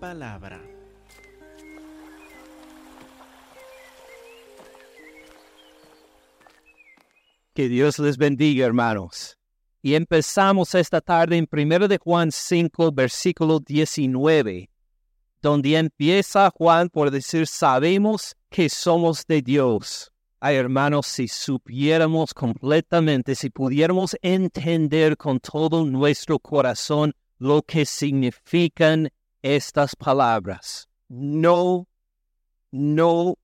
palabra. Que Dios les bendiga, hermanos. Y empezamos esta tarde en 1 de Juan 5, versículo 19, donde empieza Juan por decir, sabemos que somos de Dios. Ay, hermanos, si supiéramos completamente, si pudiéramos entender con todo nuestro corazón lo que significan estas palabras, no, no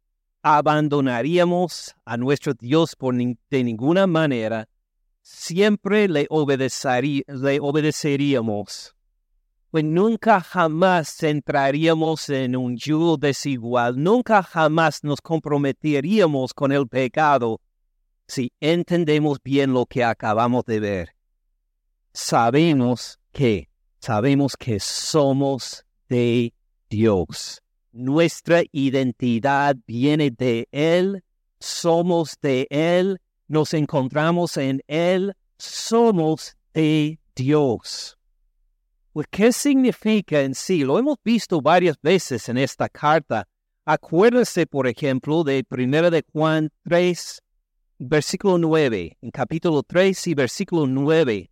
abandonaríamos a nuestro Dios por de ninguna manera, siempre le, le obedeceríamos. Pues nunca jamás entraríamos en un yugo desigual, nunca jamás nos comprometeríamos con el pecado si entendemos bien lo que acabamos de ver. Sabemos que, sabemos que somos de Dios. Nuestra identidad viene de Él, somos de Él, nos encontramos en Él, somos de Dios. Pues, ¿Qué significa en sí? Lo hemos visto varias veces en esta carta. Acuérdese, por ejemplo, de 1 de Juan 3, versículo 9. En capítulo 3 y versículo 9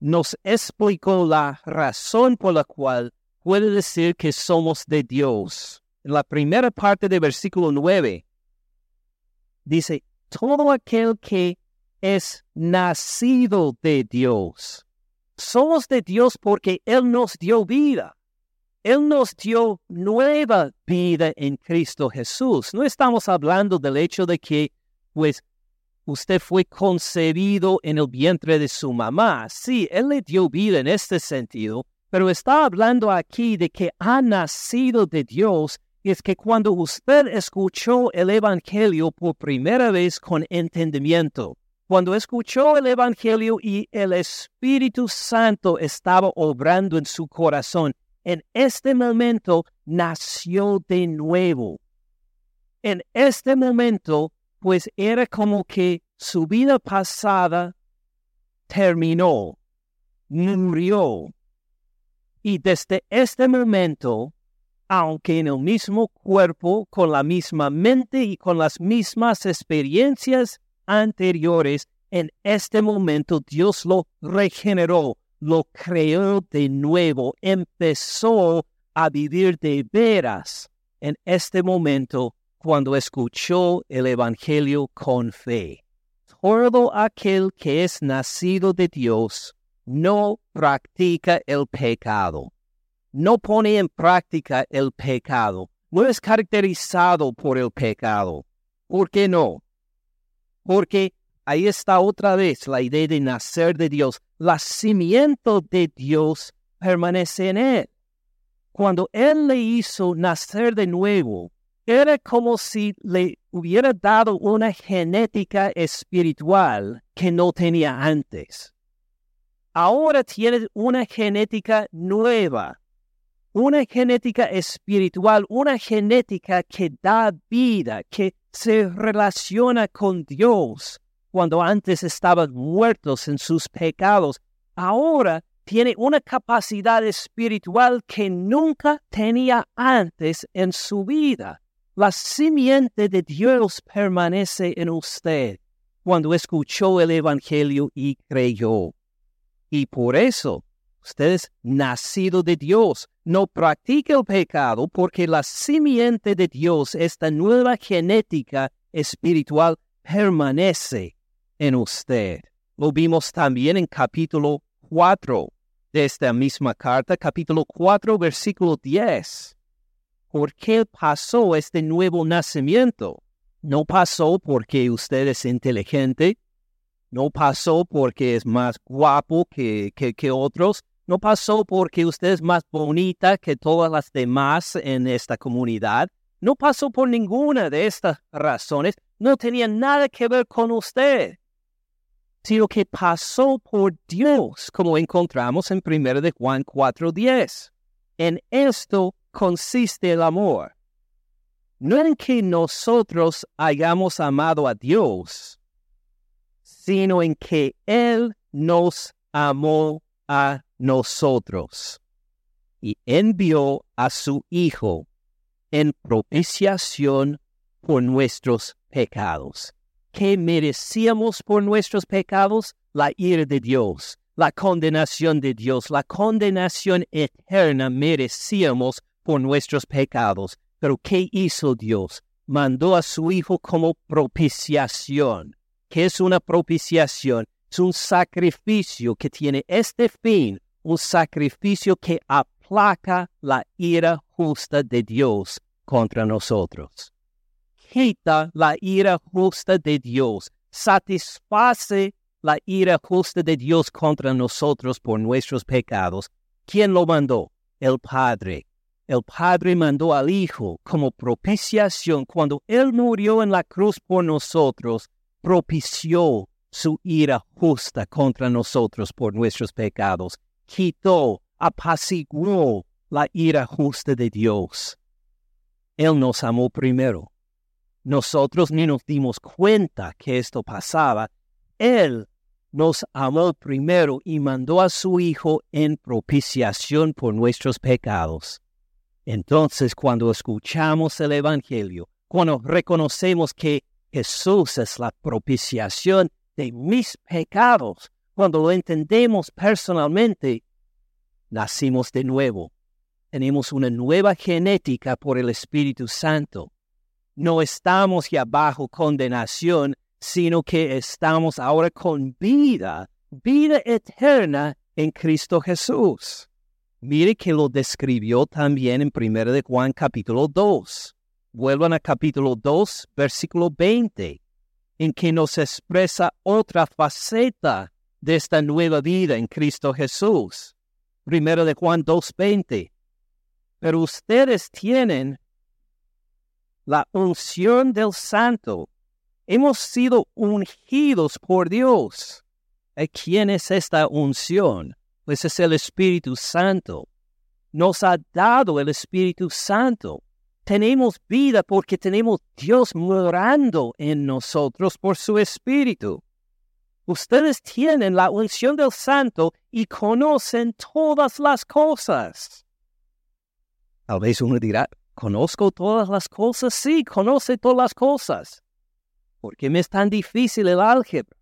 nos explicó la razón por la cual puede decir que somos de Dios. En la primera parte del versículo 9 dice, todo aquel que es nacido de Dios. Somos de Dios porque Él nos dio vida. Él nos dio nueva vida en Cristo Jesús. No estamos hablando del hecho de que, pues, usted fue concebido en el vientre de su mamá. Sí, Él le dio vida en este sentido, pero está hablando aquí de que ha nacido de Dios y es que cuando usted escuchó el Evangelio por primera vez con entendimiento, cuando escuchó el Evangelio y el Espíritu Santo estaba obrando en su corazón, en este momento nació de nuevo. En este momento, pues era como que su vida pasada terminó, murió, y desde este momento, aunque en el mismo cuerpo, con la misma mente y con las mismas experiencias anteriores, en este momento Dios lo regeneró, lo creó de nuevo, empezó a vivir de veras en este momento cuando escuchó el Evangelio con fe. Todo aquel que es nacido de Dios no practica el pecado, no pone en práctica el pecado, no es caracterizado por el pecado. ¿Por qué no? Porque ahí está otra vez la idea de nacer de Dios. La cimiento de Dios permanece en él. Cuando Él le hizo nacer de nuevo, era como si le hubiera dado una genética espiritual que no tenía antes ahora tienes una genética nueva, una genética espiritual, una genética que da vida, que se relaciona con Dios. Cuando antes estaban muertos en sus pecados, ahora tiene una capacidad espiritual que nunca tenía antes en su vida. La simiente de Dios permanece en usted cuando escuchó el Evangelio y creyó. Y por eso, ustedes nacido de Dios, no practica el pecado porque la simiente de Dios, esta nueva genética espiritual, permanece en usted. Lo vimos también en capítulo 4 de esta misma carta, capítulo 4, versículo 10. ¿Por qué pasó este nuevo nacimiento? No pasó porque usted es inteligente, no pasó porque es más guapo que, que, otros. No pasó porque usted es más bonita que todas las demás en esta comunidad. No pasó por ninguna de estas razones. No tenía nada que ver con usted. Sino que pasó por Dios, como encontramos en 1 de Juan 4.10. En esto consiste el amor. No en que nosotros hayamos amado a Dios, sino en que Él nos amó a nosotros. y envió a su Hijo en propiciación por nuestros pecados. ¿Qué merecíamos por nuestros pecados? La ira de Dios, la condenación de Dios, la condenación eterna merecíamos por nuestros pecados. Pero ¿qué hizo Dios? Mandó a su Hijo como propiciación. ¿Qué es una propiciación? Es un sacrificio que tiene este fin, un sacrificio que aplaca la ira justa de Dios contra nosotros. Quita la ira justa de Dios, satisface la ira justa de Dios contra nosotros por nuestros pecados. ¿Quién lo mandó? El Padre. El Padre mandó al Hijo como propiciación cuando Él murió en la cruz por nosotros, propició su ira justa contra nosotros por nuestros pecados, quitó, apaciguó la ira justa de Dios. Él nos amó primero. Nosotros ni nos dimos cuenta que esto pasaba. Él nos amó primero y mandó a su Hijo en propiciación por nuestros pecados. Entonces, cuando escuchamos el Evangelio, cuando reconocemos que Jesús es la propiciación de mis pecados, cuando lo entendemos personalmente, nacimos de nuevo. Tenemos una nueva genética por el Espíritu Santo. No estamos ya bajo condenación, sino que estamos ahora con vida, vida eterna en Cristo Jesús. Mire que lo describió también en 1 de Juan capítulo 2. Vuelvan a capítulo 2, versículo 20, en que nos expresa otra faceta de esta nueva vida en Cristo Jesús. 1 de Juan 2, 20. Pero ustedes tienen la unción del Santo. Hemos sido ungidos por Dios. ¿Quién es esta unción? pues es el Espíritu Santo. Nos ha dado el Espíritu Santo. Tenemos vida porque tenemos Dios morando en nosotros por su Espíritu. Ustedes tienen la unción del Santo y conocen todas las cosas. Tal vez uno dirá, ¿conozco todas las cosas? Sí, conoce todas las cosas. ¿Por qué me es tan difícil el álgebra?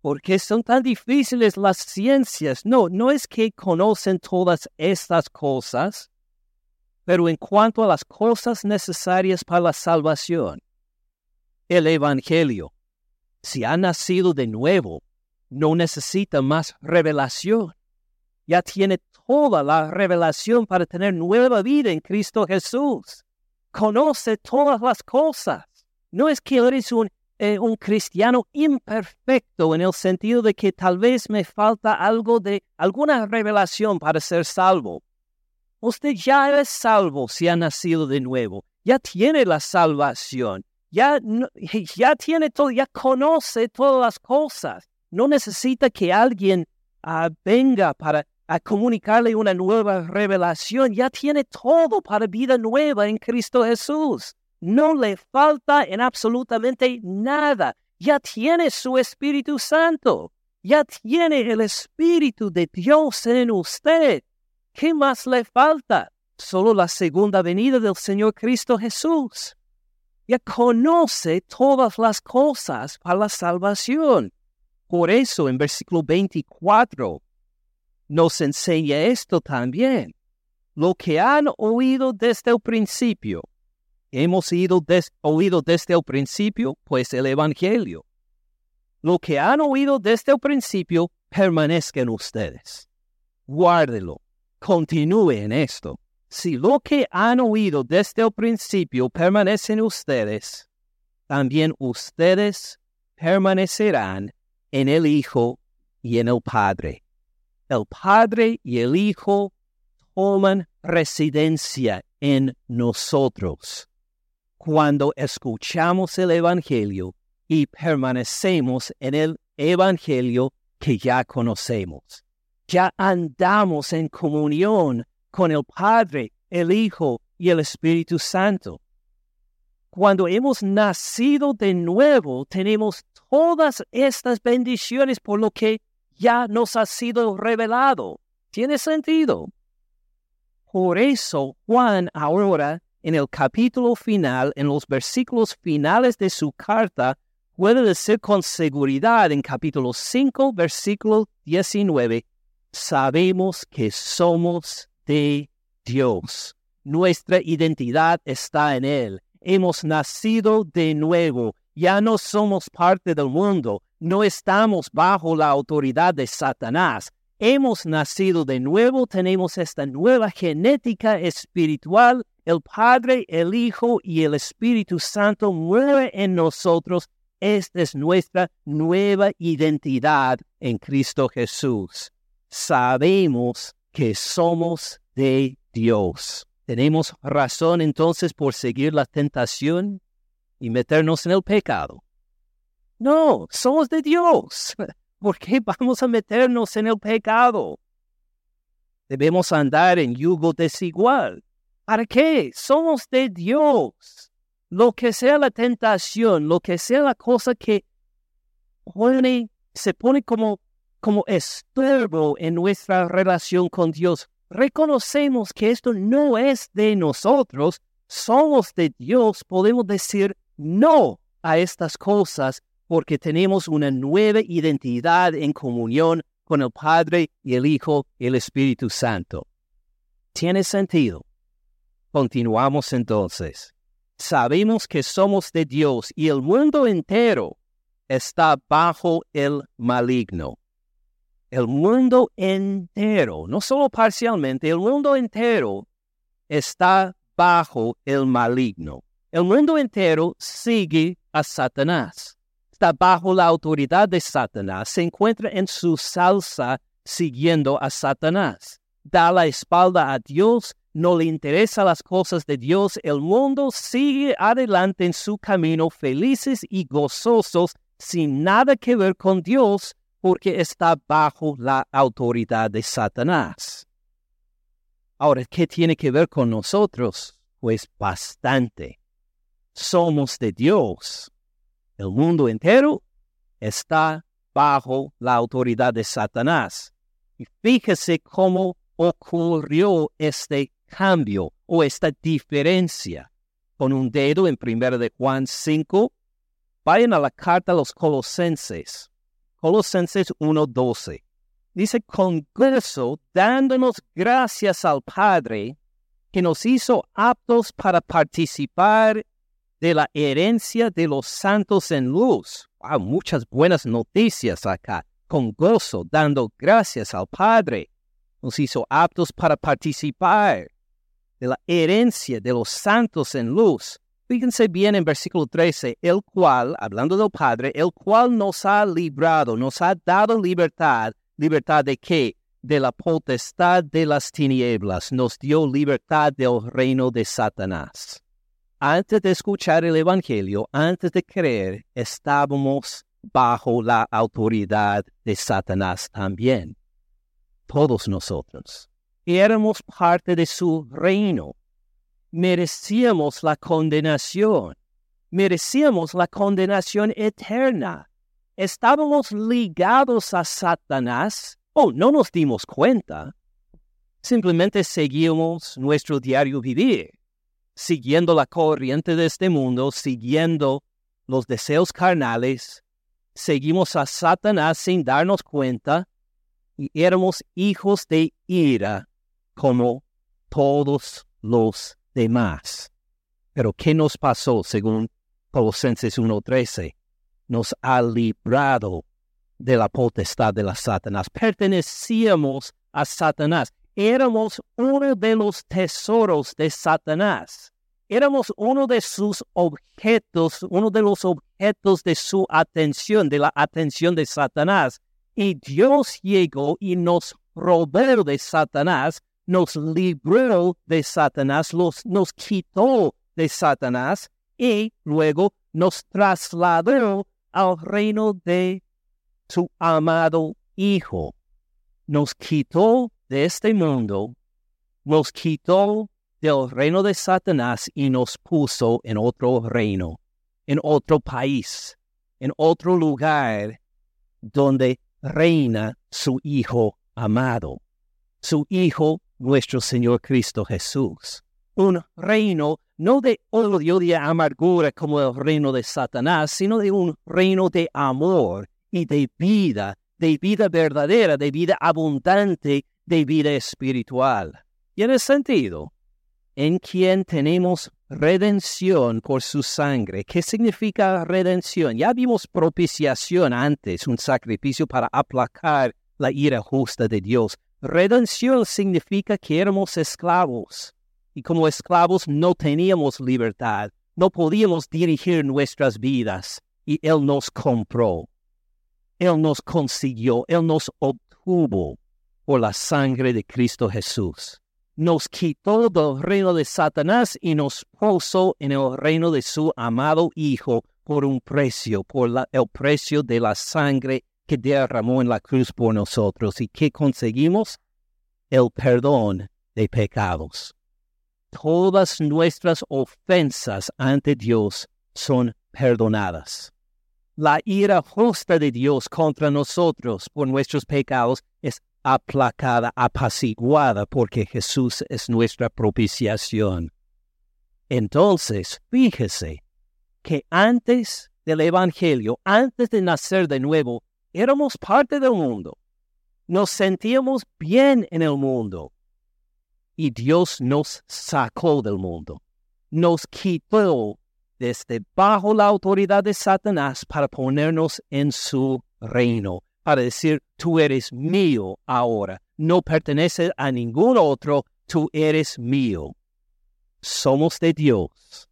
¿Por qué son tan difíciles las ciencias? No, no es que conocen todas estas cosas, pero en cuanto a las cosas necesarias para la salvación, el Evangelio, si ha nacido de nuevo, no necesita más revelación. Ya tiene toda la revelación para tener nueva vida en Cristo Jesús. Conoce todas las cosas. No es que eres un eh, un cristiano imperfecto en el sentido de que tal vez me falta algo de alguna revelación para ser salvo. Usted ya es salvo si ha nacido de nuevo, ya tiene la salvación, ya, ya tiene todo, ya conoce todas las cosas. No necesita que alguien ah, venga para comunicarle una nueva revelación, ya tiene todo para vida nueva en Cristo Jesús. No le falta en absolutamente nada. Ya tiene su Espíritu Santo. Ya tiene el Espíritu de Dios en usted. ¿Qué más le falta? Solo la segunda venida del Señor Cristo Jesús. Ya conoce todas las cosas para la salvación. Por eso en versículo 24 nos enseña esto también. Lo que han oído desde el principio, hemos oído desde el principio, pues el Evangelio. Lo que han oído desde el principio permanezca en ustedes. Guárdelo, continúe en esto. Si lo que han oído desde el principio permanece en ustedes, también ustedes permanecerán en el Hijo y en el Padre. El Padre y el Hijo toman residencia en nosotros cuando escuchamos el Evangelio y permanecemos en el Evangelio que ya conocemos. Ya andamos en comunión con el Padre, el Hijo y el Espíritu Santo. Cuando hemos nacido de nuevo, tenemos todas estas bendiciones por lo que ya nos ha sido revelado. ¿Tiene sentido? Por eso Juan ahora, en el capítulo final, en los versículos finales de su carta, puede decir con seguridad en capítulo 5, versículo 19, sabemos que somos de Dios. Nuestra identidad está en Él. Hemos nacido de nuevo. Ya no somos parte del mundo. No estamos bajo la autoridad de Satanás. Hemos nacido de nuevo. Tenemos esta nueva genética espiritual. El Padre, el Hijo y el Espíritu Santo mueven en nosotros. Esta es nuestra nueva identidad en Cristo Jesús. Sabemos que somos de Dios. ¿Tenemos razón entonces por seguir la tentación y meternos en el pecado? No, somos de Dios. ¿Por qué vamos a meternos en el pecado? Debemos andar en yugo desigual. ¿Para qué? Somos de Dios. Lo que sea la tentación, lo que sea la cosa que se pone como, como estorbo en nuestra relación con Dios, reconocemos que esto no es de nosotros, somos de Dios, podemos decir no a estas cosas porque tenemos una nueva identidad en comunión con el Padre y el Hijo y el Espíritu Santo. ¿Tiene sentido? Continuamos entonces. Sabemos que somos de Dios y el mundo entero está bajo el maligno el mundo entero, no solo parcialmente, el mundo entero está bajo el maligno. El mundo entero sigue a Satanás. Está bajo la autoridad de Satanás. Se encuentra en su salsa siguiendo a Satanás. Da la espalda a Dios, no le interesan las cosas de Dios. El mundo sigue adelante en su camino felices y gozosos sin nada que ver con Dios porque está bajo la autoridad de Satanás. Ahora, ¿qué tiene que ver con nosotros? Pues bastante. Somos de Dios. El mundo entero está bajo la autoridad de Satanás. Y fíjese cómo ocurrió este cambio o esta diferencia. Con un dedo en 1 de Juan 5, vayan a la carta a los colosenses. Colosenses 1:12. Dice, con gozo, dándonos gracias al Padre, que nos hizo aptos para participar de la herencia de los santos en luz. Wow, muchas buenas noticias acá. Con gozo, dando gracias al Padre, nos hizo aptos para participar de la herencia de los santos en luz. Fíjense bien en versículo 13, el cual, hablando del Padre, el cual nos ha librado, nos ha dado libertad. ¿Libertad de qué? De la potestad de las tinieblas. Nos dio libertad del reino de Satanás. Antes de escuchar el Evangelio, antes de creer, estábamos bajo la autoridad de Satanás también. Todos nosotros. Éramos parte de su reino merecíamos la condenación, merecíamos la condenación eterna. Estábamos ligados a Satanás. Oh, no nos dimos cuenta. Simplemente seguimos nuestro diario vivir, siguiendo la corriente de este mundo, siguiendo los deseos carnales. Seguimos a Satanás sin darnos cuenta y éramos hijos de ira como todos los Pero ¿qué nos pasó según Colosenses 1.13? Nos ha librado de la potestad de la Satanás. Pertenecíamos a Satanás. Éramos uno de los tesoros de Satanás. Éramos uno de sus objetos, uno de los objetos de su atención, de la atención de Satanás. Y Dios llegó y nos robó de Satanás nos libró de Satanás, nos quitó de Satanás y luego nos trasladó al reino de su amado Hijo. Nos quitó de este mundo, nos quitó del reino de Satanás y nos puso en otro reino, en otro país, en otro lugar donde reina su Hijo amado. Su Hijo nuestro Señor Cristo Jesús. Un reino no de odio, de amargura como el reino de Satanás, sino de un reino de amor y de vida, de vida verdadera, de vida abundante, de vida espiritual. Y en el sentido, en quien tenemos redención por su sangre. ¿Qué significa redención? Ya vimos propiciación antes, un sacrificio para aplacar la ira justa de Dios. Redención significa que éramos esclavos y como esclavos no teníamos libertad, no podíamos dirigir nuestras vidas y Él nos compró. Él nos consiguió, Él nos obtuvo por la sangre de Cristo Jesús nos quitó del reino de Satanás y nos puso en el reino de su amado Hijo por un precio, por el precio de la sangre que derramó en la cruz por nosotros. ¿Y qué conseguimos? El perdón de pecados. Todas nuestras ofensas ante Dios son perdonadas. La ira justa de Dios contra nosotros por nuestros pecados es aplacada, apaciguada, porque Jesús es nuestra propiciación. Entonces, fíjese que antes del Evangelio, antes de nacer de nuevo, éramos parte del mundo. Nos sentíamos bien en el mundo. Y Dios nos sacó del mundo. Nos quitó desde bajo la autoridad de Satanás para ponernos en su reino para decir, tú eres mío ahora, no perteneces a ningún otro, tú eres mío. Somos de Dios.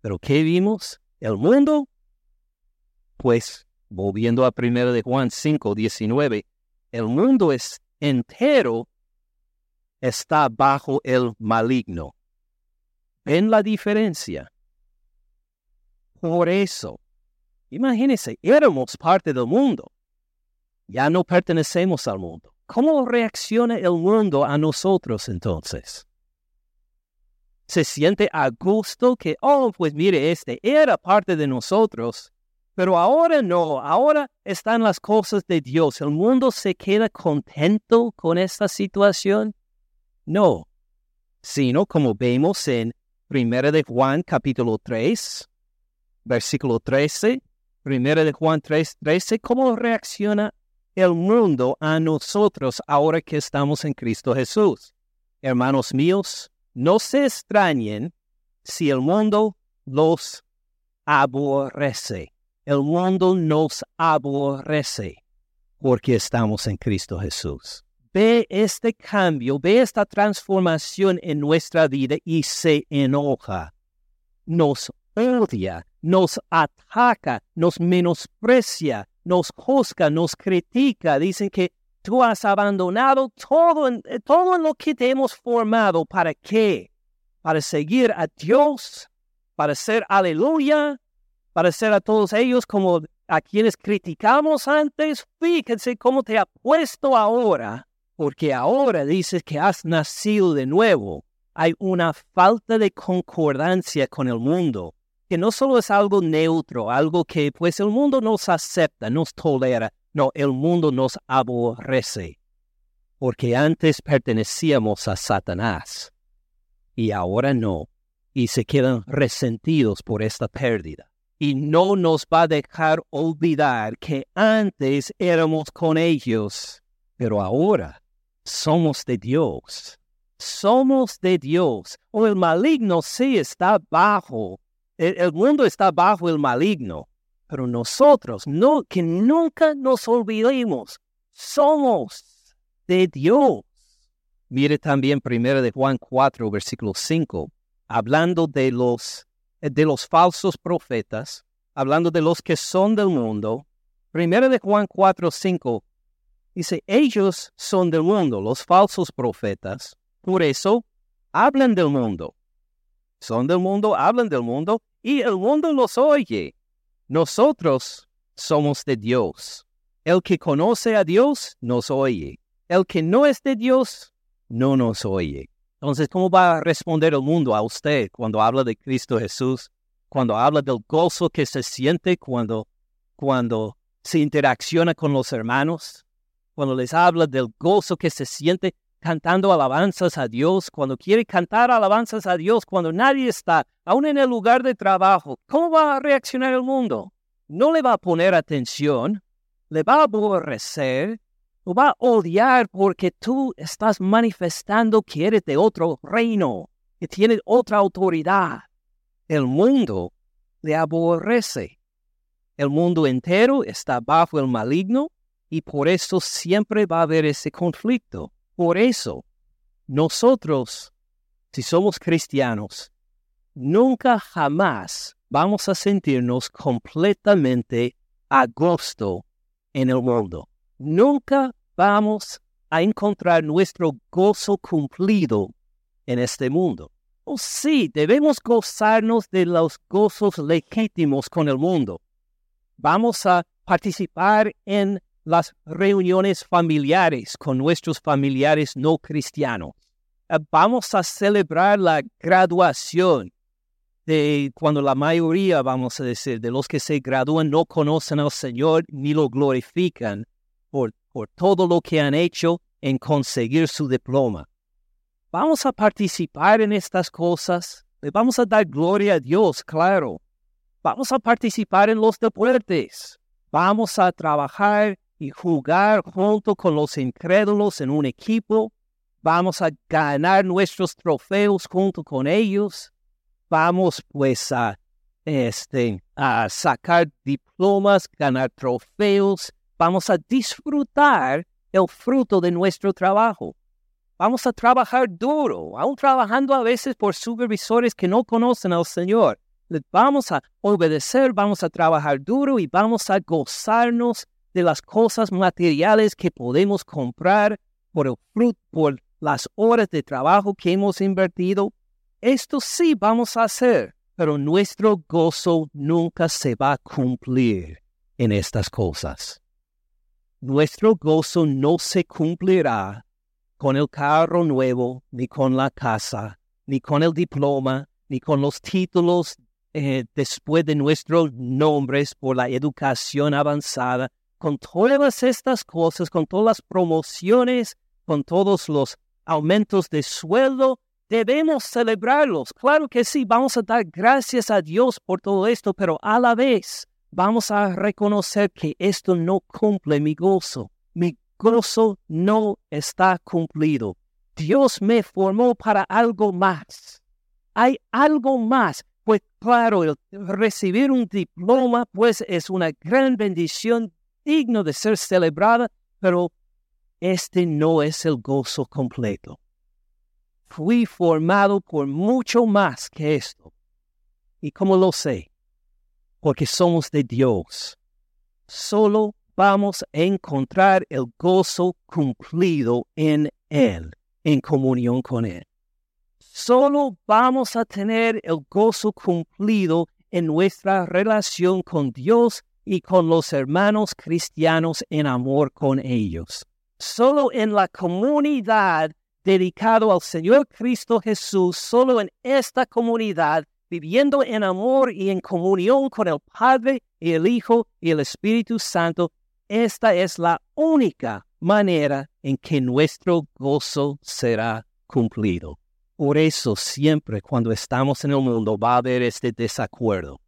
Pero ¿qué vimos? El mundo, pues, volviendo a 1 de Juan 5, 19, el mundo es entero está bajo el maligno. ¿Ven la diferencia? Por eso, imagínense, éramos parte del mundo. Ya no pertenecemos al mundo. ¿Cómo reacciona el mundo a nosotros entonces? Se siente a gusto que, oh, pues mire, este era parte de nosotros, pero ahora no, ahora están las cosas de Dios. ¿El mundo se queda contento con esta situación? No, sino como vemos en 1 de Juan capítulo 3, versículo 13, 1 de Juan 3, 13, ¿cómo reacciona el mundo a nosotros ahora que estamos en Cristo Jesús. Hermanos míos, no se extrañen si el mundo los aborrece. El mundo nos aborrece porque estamos en Cristo Jesús. Ve este cambio, ve esta transformación en nuestra vida y se enoja. Nos odia, nos ataca, nos menosprecia, nos juzga, nos critica, dicen que tú has abandonado todo, eh, todo lo que te hemos formado. ¿Para qué? Para seguir a Dios, para ser aleluya, para ser a todos ellos como a quienes criticamos antes. Fíjense cómo te ha puesto ahora, porque ahora dices que has nacido de nuevo. Hay una falta de concordancia con el mundo que no solo es algo neutro, algo que pues el mundo nos acepta, nos tolera, no, el mundo nos aborrece, porque antes pertenecíamos a Satanás y ahora no, y se quedan resentidos por esta pérdida. Y no nos va a dejar olvidar que antes éramos con ellos, pero ahora somos de Dios. Somos de Dios. O el maligno sí está bajo el, mundo está bajo el maligno, pero nosotros, no, que nunca nos olvidemos, somos de Dios. Mire también primero de Juan 4, versículo 5, hablando de los, de los falsos profetas, hablando de los que son del mundo. Primero de Juan 4, 5, dice, ellos son del mundo, los falsos profetas, por eso hablan del mundo. Son del mundo, hablan del mundo, y el mundo los oye. Nosotros somos de Dios. El que conoce a Dios nos oye. El que no es de Dios no nos oye. Entonces, ¿cómo va a responder el mundo a usted cuando habla de Cristo Jesús? Cuando habla del gozo que se siente cuando, cuando se interacciona con los hermanos? Cuando les habla del gozo que se siente cantando alabanzas a Dios, cuando quiere cantar alabanzas a Dios, cuando nadie está, aún en el lugar de trabajo, ¿cómo va a reaccionar el mundo? No le va a poner atención, le va a aborrecer, lo va a odiar porque tú estás manifestando que eres de otro reino, que tienes otra autoridad. El mundo le aborrece. El mundo entero está bajo el maligno y por eso siempre va a haber ese conflicto. Por eso, nosotros, si somos cristianos, nunca jamás vamos a sentirnos completamente a gusto en el mundo. Nunca vamos a encontrar nuestro gozo cumplido en este mundo. Oh, sí, debemos gozarnos de los gozos legítimos con el mundo. Vamos a participar en las reuniones familiares con nuestros familiares no cristianos. Eh, vamos a celebrar la graduación de cuando la mayoría, vamos a decir, de los que se gradúan no conocen al Señor ni lo glorifican por, por todo lo que han hecho en conseguir su diploma. Vamos a participar en estas cosas. Le vamos a dar gloria a Dios, claro. Vamos a participar en los deportes. Vamos a trabajar y jugar junto con los incrédulos en un equipo. Vamos a ganar nuestros trofeos junto con ellos. Vamos pues a, este, a sacar diplomas, ganar trofeos. Vamos a disfrutar el fruto de nuestro trabajo. Vamos a trabajar duro, aún trabajando a veces por supervisores que no conocen al Señor. Les vamos a obedecer, vamos a trabajar duro y vamos a gozarnos de las cosas materiales que podemos comprar por el fruto, por las horas de trabajo que hemos invertido, esto sí vamos a hacer, pero nuestro gozo nunca se va a cumplir en estas cosas. Nuestro gozo no se cumplirá con el carro nuevo, ni con la casa, ni con el diploma, ni con los títulos eh, después de nuestros nombres por la educación avanzada, con todas estas cosas, con todas las promociones, con todos los aumentos de sueldo, debemos celebrarlos. Claro que sí, vamos a dar gracias a Dios por todo esto, pero a la vez vamos a reconocer que esto no cumple mi gozo. Mi gozo no está cumplido. Dios me formó para algo más. Hay algo más. Pues claro, recibir un diploma pues es una gran bendición digno de ser celebrada, pero este no es el gozo completo. Fui formado por mucho más que esto. ¿Y cómo lo sé? Porque somos de Dios. Solo vamos a encontrar el gozo cumplido en Él, en comunión con Él. Solo vamos a tener el gozo cumplido en nuestra relación con Dios y con los hermanos cristianos en amor con ellos. Solo en la comunidad dedicado al Señor Cristo Jesús, solo en esta comunidad, viviendo en amor y en comunión con el Padre y el Hijo y el Espíritu Santo, esta es la única manera en que nuestro gozo será cumplido. Por eso siempre cuando estamos en el mundo va a haber este desacuerdo.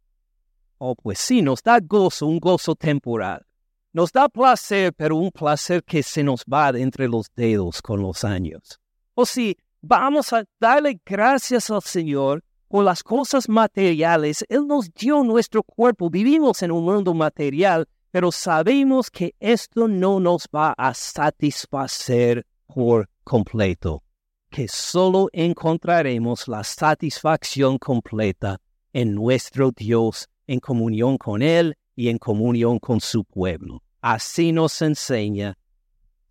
Oh, pues sí, nos da gozo, un gozo temporal. Nos da placer, pero un placer que se nos va entre los dedos con los años. O oh, sí, vamos a darle gracias al Señor por las cosas materiales. Él nos dio nuestro cuerpo. Vivimos en un mundo material, pero sabemos que esto no nos va a satisfacer por completo, que solo encontraremos la satisfacción completa en nuestro Dios en comunión con Él y en comunión con su pueblo. Así nos enseña.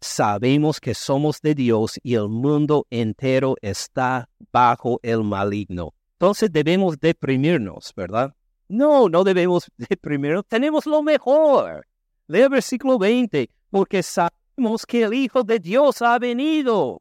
Sabemos que somos de Dios y el mundo entero está bajo el maligno. Entonces debemos deprimirnos, ¿verdad? No, no debemos deprimirnos. Tenemos lo mejor. Lea versículo 20. Porque sabemos que el Hijo de Dios ha venido.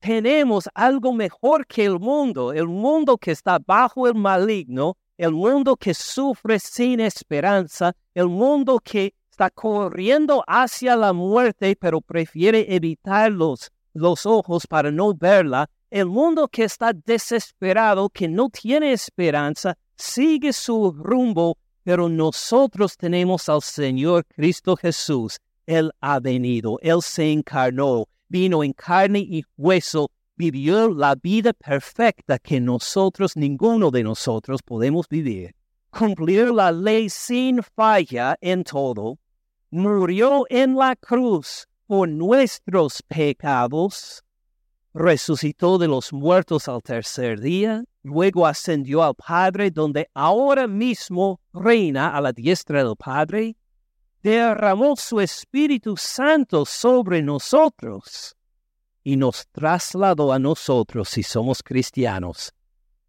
Tenemos algo mejor que el mundo. El mundo que está bajo el maligno el mundo que sufre sin esperanza, el mundo que está corriendo hacia la muerte, pero prefiere evitar los, los ojos para no verla, el mundo que está desesperado, que no tiene esperanza, sigue su rumbo, pero nosotros tenemos al Señor Cristo Jesús. Él ha venido, Él se encarnó, vino en carne y hueso, vivió la vida perfecta que nosotros, ninguno de nosotros podemos vivir. Cumplir la ley sin falla en todo, murió en la cruz por nuestros pecados, resucitó de los muertos al tercer día, luego ascendió al Padre, donde ahora mismo reina a la diestra del Padre, derramó su Espíritu Santo sobre nosotros y nos trasladó a nosotros, si somos cristianos,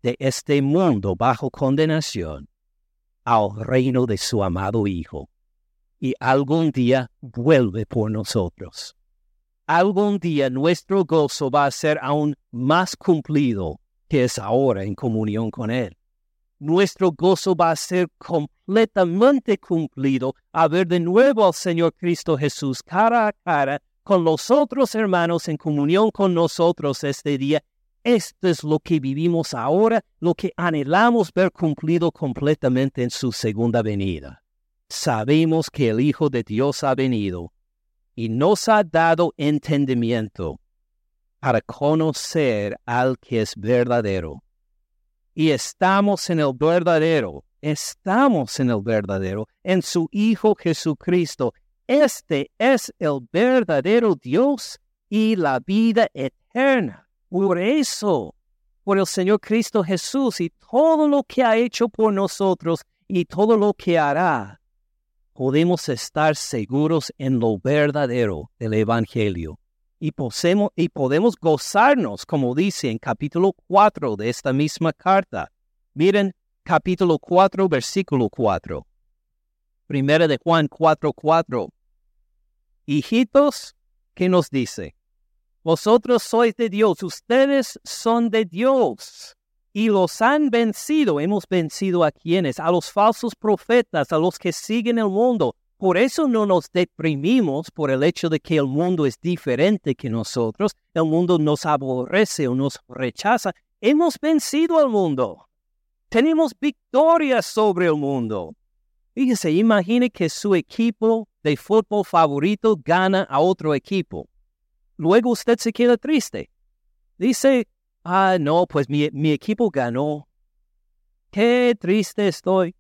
de este mundo bajo condenación al reino de su amado Hijo. Y algún día vuelve por nosotros. Algún día nuestro gozo va a ser aún más cumplido que es ahora en comunión con Él. Nuestro gozo va a ser completamente cumplido a ver de nuevo al Señor Cristo Jesús cara a cara con los otros hermanos en comunión con nosotros este día. Esto es lo que vivimos ahora, lo que anhelamos ver cumplido completamente en su segunda venida. Sabemos que el Hijo de Dios ha venido y nos ha dado entendimiento para conocer al que es verdadero. Y estamos en el verdadero, estamos en el verdadero, en su Hijo Jesucristo, este es el verdadero Dios y la vida eterna. Por eso, por el Señor Cristo Jesús y todo lo que ha hecho por nosotros y todo lo que hará, podemos estar seguros en lo verdadero del Evangelio. Y, y podemos gozarnos, como dice en capítulo 4 de esta misma carta. Miren capítulo 4, versículo 4. Primera de Juan 4, 4 hijitos, ¿qué nos dice? Vosotros sois de Dios, ustedes son de Dios y los han vencido. Hemos vencido a quienes, a los falsos profetas, a los que siguen el mundo. Por eso no nos deprimimos por el hecho de que el mundo es diferente que nosotros, el mundo nos aborrece o nos rechaza. Hemos vencido al mundo. Tenemos victoria sobre el mundo. Fíjese, imagine que su equipo de fútbol favorito gana a otro equipo. Luego usted se queda triste. Dice, ah, no, pues mi, mi equipo ganó. Qué triste estoy.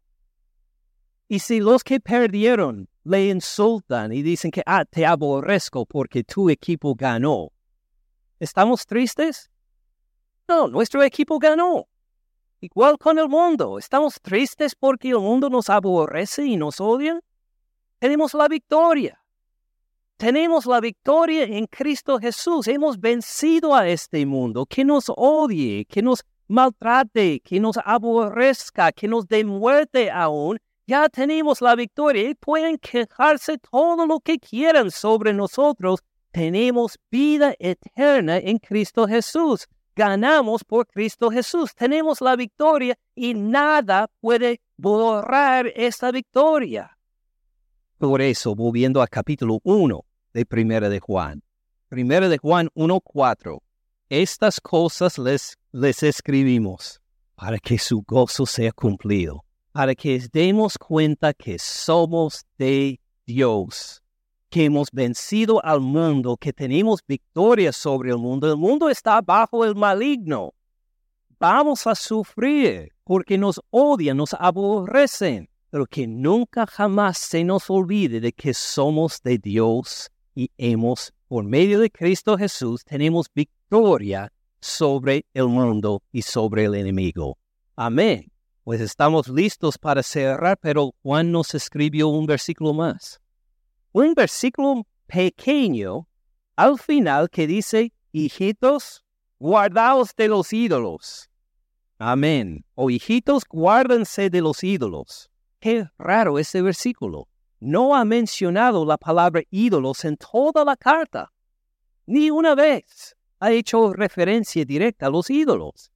Y si los que perdieron le insultan y dicen que, ah, te aborrezco porque tu equipo ganó, ¿estamos tristes? No, nuestro equipo ganó. Igual con el mundo, ¿estamos tristes porque el mundo nos aborrece y nos odia? tenemos la victoria. Tenemos la victoria en Cristo Jesús. Hemos vencido a este mundo que nos odie, que nos maltrate, que nos aborrezca, que nos dé muerte aún. Ya tenemos la victoria y pueden quejarse todo lo que quieran sobre nosotros. Tenemos vida eterna en Cristo Jesús. Ganamos por Cristo Jesús. Tenemos la victoria y nada puede borrar esta victoria. Por eso, volviendo al capítulo 1 de Primera de Juan. Primera de Juan 1.4. Estas cosas les, les escribimos para que su gozo sea cumplido, para que demos cuenta que somos de Dios, que hemos vencido al mundo, que tenemos victoria sobre el mundo. El mundo está bajo el maligno. Vamos a sufrir porque nos odian, nos aborrecen pero que nunca jamás se nos olvide de que somos de Dios y hemos, por medio de Cristo Jesús, tenemos victoria sobre el mundo y sobre el enemigo. Amén. Pues estamos listos para cerrar, pero Juan nos escribió un versículo más. Un versículo pequeño al final que dice, hijitos, guardaos de los ídolos. Amén. O hijitos, guárdense de los ídolos. Qué raro ese versículo. No ha mencionado la palabra ídolos en toda la carta. Ni una vez ha hecho referencia directa a los ídolos.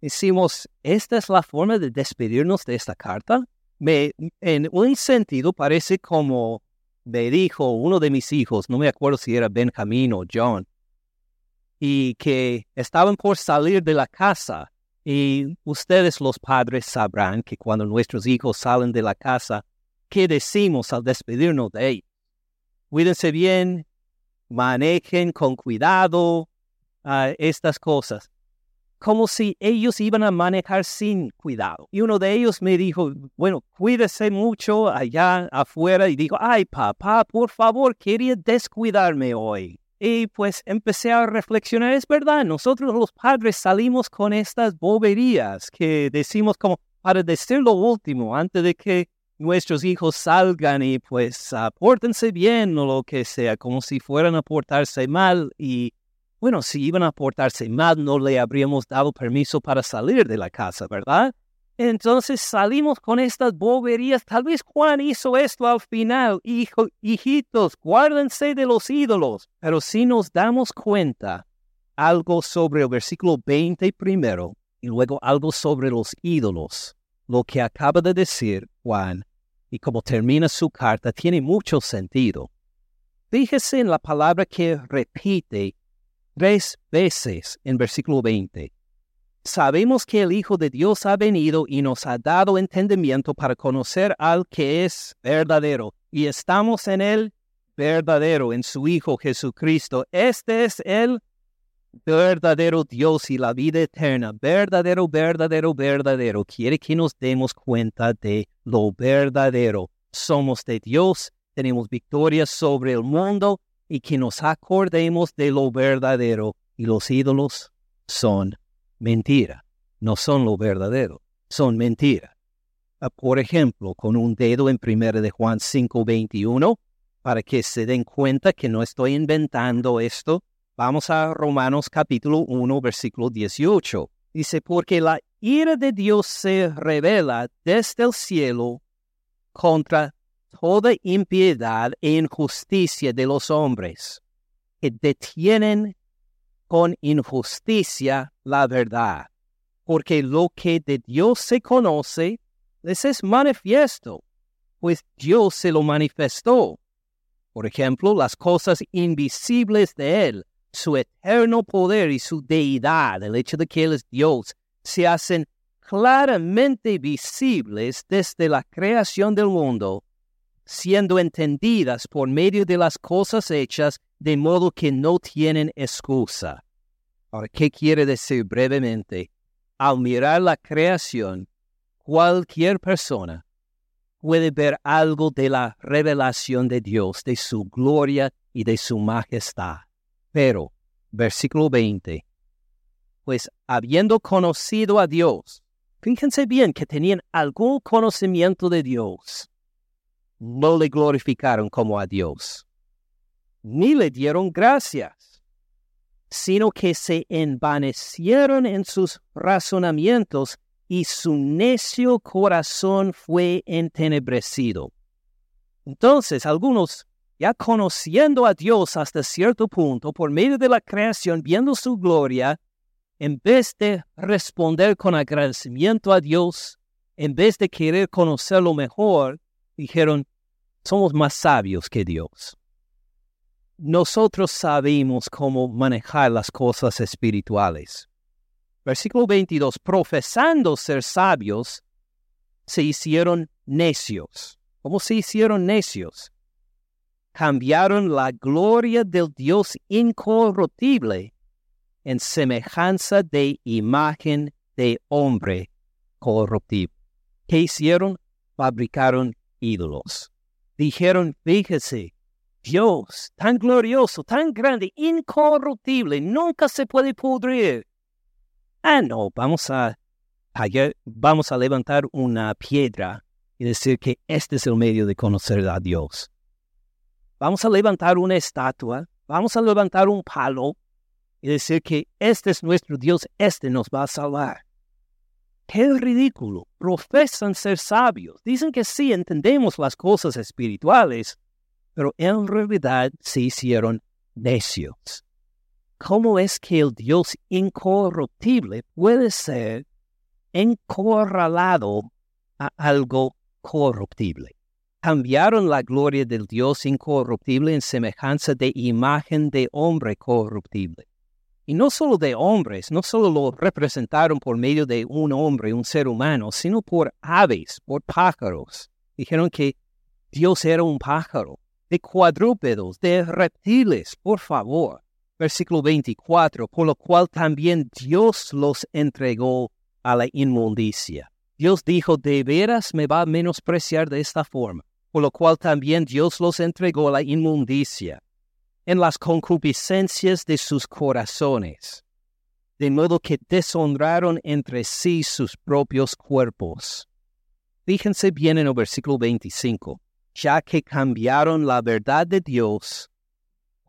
Decimos, ¿esta es la forma de despedirnos de esta carta? Me, en un sentido parece como me dijo uno de mis hijos, no me acuerdo si era Benjamín o John, y que estaban por salir de la casa. Y ustedes los padres sabrán que cuando nuestros hijos salen de la casa, ¿qué decimos al despedirnos de ellos? Cuídense bien, manejen con cuidado uh, estas cosas como si ellos iban a manejar sin cuidado. Y uno de ellos me dijo, bueno, cuídese mucho allá afuera. Y dijo, ay, papá, por favor, quería descuidarme hoy. Y pues empecé a reflexionar, es verdad, nosotros los padres salimos con estas boberías que decimos como para decir lo último antes de que nuestros hijos salgan y pues apórtense bien o lo que sea, como si fueran a portarse mal y bueno, si iban a portarse mal, no le habríamos dado permiso para salir de la casa, ¿verdad? Entonces salimos con estas boberías. Tal vez Juan hizo esto al final. Hijo, hijitos, guárdense de los ídolos. Pero si nos damos cuenta algo sobre el versículo 20 primero y luego algo sobre los ídolos, lo que acaba de decir Juan y como termina su carta tiene mucho sentido. Fíjese en la palabra que repite tres veces en versículo 20. Sabemos que el Hijo de Dios ha venido y nos ha dado entendimiento para conocer al que es verdadero, y estamos en el verdadero, en su Hijo Jesucristo. Este es el verdadero Dios y la vida eterna. Verdadero, verdadero, verdadero. Quiere que nos demos cuenta de lo verdadero. Somos de Dios, tenemos victoria sobre el mundo y que nos acordemos de lo verdadero y los ídolos son mentira, no son lo verdadero, son mentira. Ah, por ejemplo, con un dedo en 1 de Juan 5:21, para que se den cuenta que no estoy inventando esto, vamos a Romanos capítulo 1, versículo 18. Dice, porque la ira de Dios se revela desde el cielo contra toda impiedad e injusticia de los hombres, que detienen con injusticia la verdad, porque lo que de Dios se conoce les es manifiesto, pues Dios se lo manifestó. Por ejemplo, las cosas invisibles de Él, su eterno poder y su deidad, el hecho de que Él es Dios, se hacen claramente visibles desde la creación del mundo siendo entendidas por medio de las cosas hechas de modo que no tienen excusa. Ahora, ¿qué quiere decir brevemente? Al mirar la creación, cualquier persona puede ver algo de la revelación de Dios, de su gloria y de su majestad. Pero, versículo 20, pues habiendo conocido a Dios, fíjense bien que tenían algún conocimiento de Dios, no le glorificaron como a Dios, ni le dieron gracias, sino que se envanecieron en sus razonamientos y su necio corazón fue entenebrecido. Entonces algunos, ya conociendo a Dios hasta cierto punto, por medio de la creación, viendo su gloria, en vez de responder con agradecimiento a Dios, en vez de querer conocerlo mejor, dijeron, somos más sabios que Dios. Nosotros sabemos cómo manejar las cosas espirituales. Versículo 22, profesando ser sabios, se hicieron necios. ¿Cómo se hicieron necios? Cambiaron la gloria del Dios incorruptible en semejanza de imagen de hombre corruptible. ¿Qué hicieron? Fabricaron ídolos dijeron, fíjese, Dios, tan glorioso, tan grande, incorruptible, nunca se puede pudrir. Ah, no, vamos a, vamos a levantar una piedra y decir que este es el medio de conocer a Dios. Vamos a levantar una estatua, vamos a levantar un palo y decir que este es nuestro Dios, este nos va a salvar. ¡Qué ridículo! Profesan ser sabios. Dicen que sí entendemos las cosas espirituales, pero en realidad se hicieron necios. ¿Cómo es que el Dios incorruptible puede ser encorralado a algo corruptible? Cambiaron la gloria del Dios incorruptible en semejanza de imagen de hombre corruptible. Y no solo de hombres, no solo lo representaron por medio de un hombre, un ser humano, sino por aves, por pájaros. Dijeron que Dios era un pájaro, de cuadrúpedos, de reptiles, por favor. Versículo 24, por lo cual también Dios los entregó a la inmundicia. Dios dijo, de veras me va a menospreciar de esta forma, por lo cual también Dios los entregó a la inmundicia en las concupiscencias de sus corazones, de modo que deshonraron entre sí sus propios cuerpos. Fíjense bien en el versículo 25, ya que cambiaron la verdad de Dios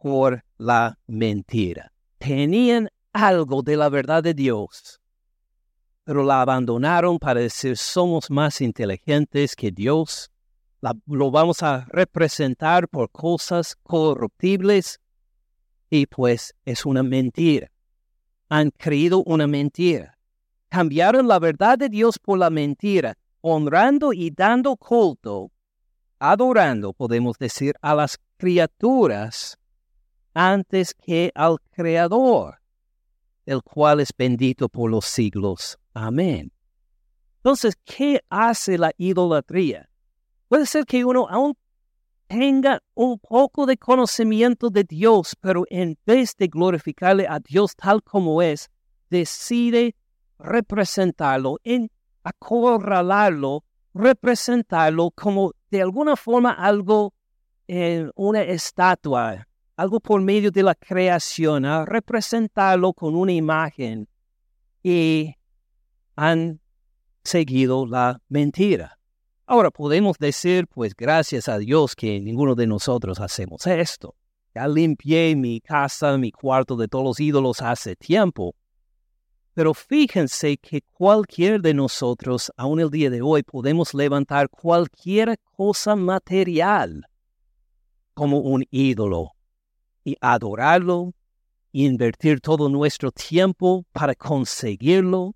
por la mentira. Tenían algo de la verdad de Dios, pero la abandonaron para decir somos más inteligentes que Dios lo vamos a representar por cosas corruptibles y pues es una mentira. Han creído una mentira. Cambiaron la verdad de Dios por la mentira, honrando y dando culto, adorando, podemos decir, a las criaturas antes que al Creador, el cual es bendito por los siglos. Amén. Entonces, ¿qué hace la idolatría? Puede ser que uno aún tenga un poco de conocimiento de Dios, pero en vez de glorificarle a Dios tal como es, decide representarlo, en acorralarlo, representarlo como de alguna forma algo, en una estatua, algo por medio de la creación, representarlo con una imagen y han seguido la mentira. Ahora podemos decir, pues gracias a Dios que ninguno de nosotros hacemos esto. Ya limpié mi casa, mi cuarto de todos los ídolos hace tiempo. Pero fíjense que cualquier de nosotros, aún el día de hoy, podemos levantar cualquier cosa material como un ídolo y adorarlo, y invertir todo nuestro tiempo para conseguirlo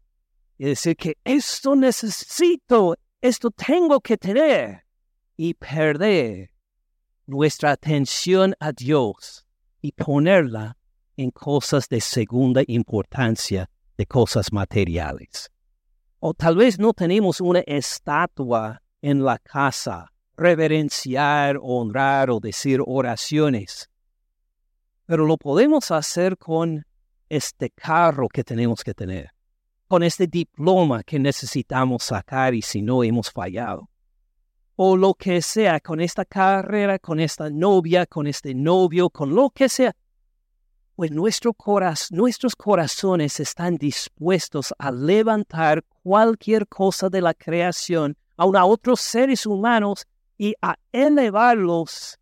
y decir que esto necesito, esto tengo que tener y perder nuestra atención a Dios y ponerla en cosas de segunda importancia, de cosas materiales. O tal vez no tenemos una estatua en la casa, reverenciar, honrar o decir oraciones, pero lo podemos hacer con este carro que tenemos que tener con este diploma que necesitamos sacar y si no hemos fallado. O lo que sea, con esta carrera, con esta novia, con este novio, con lo que sea. Pues nuestro nuestros corazones están dispuestos a levantar cualquier cosa de la creación, aun a otros seres humanos, y a elevarlos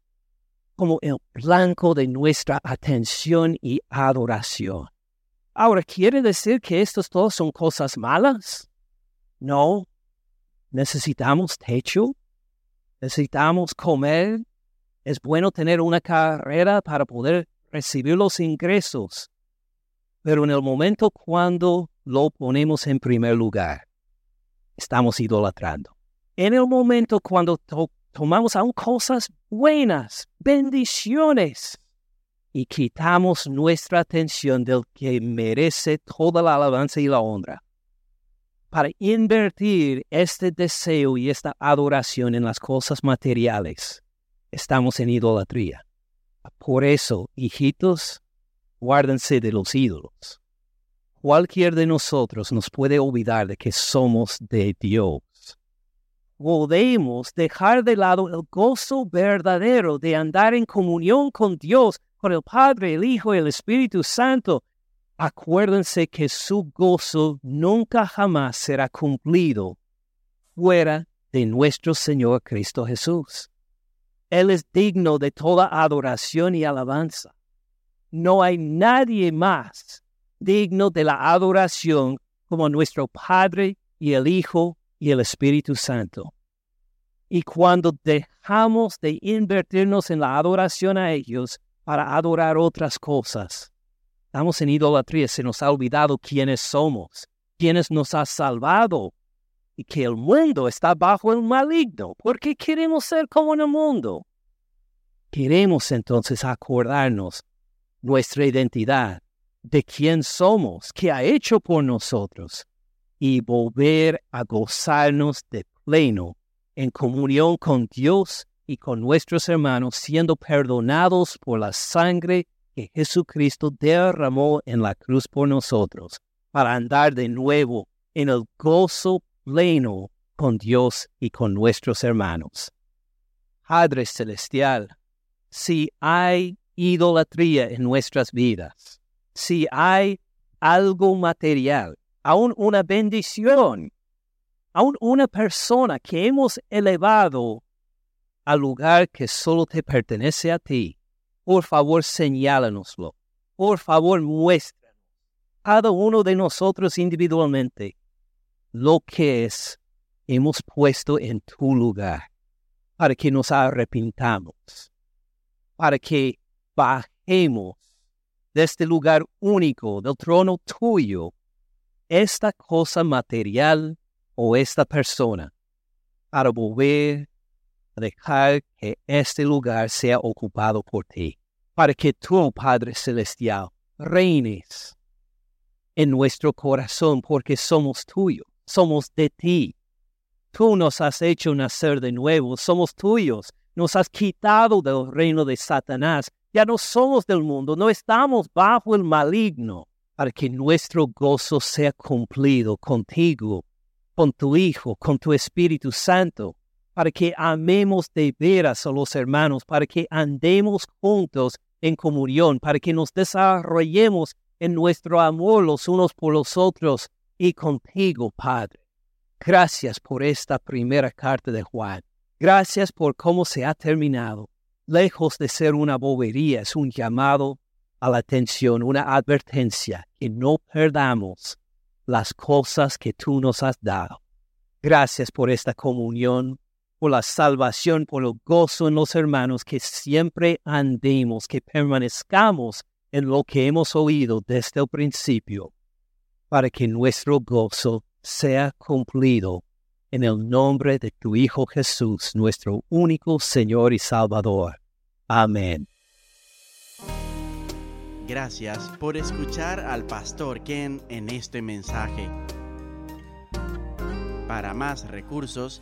como el blanco de nuestra atención y adoración. Ahora, ¿quiere decir que estos todos son cosas malas? No. Necesitamos techo. Necesitamos comer. Es bueno tener una carrera para poder recibir los ingresos. Pero en el momento cuando lo ponemos en primer lugar, estamos idolatrando. En el momento cuando tomamos aún cosas buenas, bendiciones, y quitamos nuestra atención del que merece toda la alabanza y la honra para invertir este deseo y esta adoración en las cosas materiales, estamos en idolatría. Por eso, hijitos, guárdense de los ídolos. Cualquier de nosotros nos puede olvidar de que somos de Dios. Podemos dejar de lado el gozo verdadero de andar en comunión con Dios por el Padre, el Hijo y el Espíritu Santo, acuérdense que su gozo nunca jamás será cumplido fuera de nuestro Señor Cristo Jesús. Él es digno de toda adoración y alabanza. No hay nadie más digno de la adoración como nuestro Padre y el Hijo y el Espíritu Santo. Y cuando dejamos de invertirnos en la adoración a ellos, para adorar otras cosas. Estamos en idolatría, se nos ha olvidado quiénes somos, quiénes nos ha salvado y que el mundo está bajo el maligno. porque queremos ser como en el mundo? Queremos entonces acordarnos nuestra identidad de quién somos, qué ha hecho por nosotros, y volver a gozarnos de pleno en comunión con Dios y con nuestros hermanos, siendo perdonados por la sangre que Jesucristo derramó en la cruz por nosotros, para andar de nuevo en el gozo pleno con Dios y con nuestros hermanos. Padre Celestial, si hay idolatría en nuestras vidas, si hay algo material, aún una bendición, aún una persona que hemos elevado al lugar que solo te pertenece a ti, por favor señálanoslo. Por favor muéstranos, cada uno de nosotros individualmente, lo que es hemos puesto en tu lugar, para que nos arrepintamos, para que bajemos de este lugar único, del trono tuyo, esta cosa material o esta persona, para volver dejar que este lugar sea ocupado por ti, para que tú, Padre Celestial, reines en nuestro corazón, porque somos tuyos, somos de ti. Tú nos has hecho nacer de nuevo, somos tuyos, nos has quitado del reino de Satanás, ya no somos del mundo, no estamos bajo el maligno, para que nuestro gozo sea cumplido contigo, con tu Hijo, con tu Espíritu Santo, para que amemos de veras a los hermanos, para que andemos juntos en comunión, para que nos desarrollemos en nuestro amor los unos por los otros y contigo, Padre. Gracias por esta primera carta de Juan. Gracias por cómo se ha terminado. Lejos de ser una bobería, es un llamado a la atención, una advertencia, que no perdamos las cosas que tú nos has dado. Gracias por esta comunión, por la salvación, por el gozo en los hermanos, que siempre andemos, que permanezcamos en lo que hemos oído desde el principio, para que nuestro gozo sea cumplido en el nombre de tu Hijo Jesús, nuestro único Señor y Salvador. Amén. Gracias por escuchar al pastor Ken en este mensaje. Para más recursos,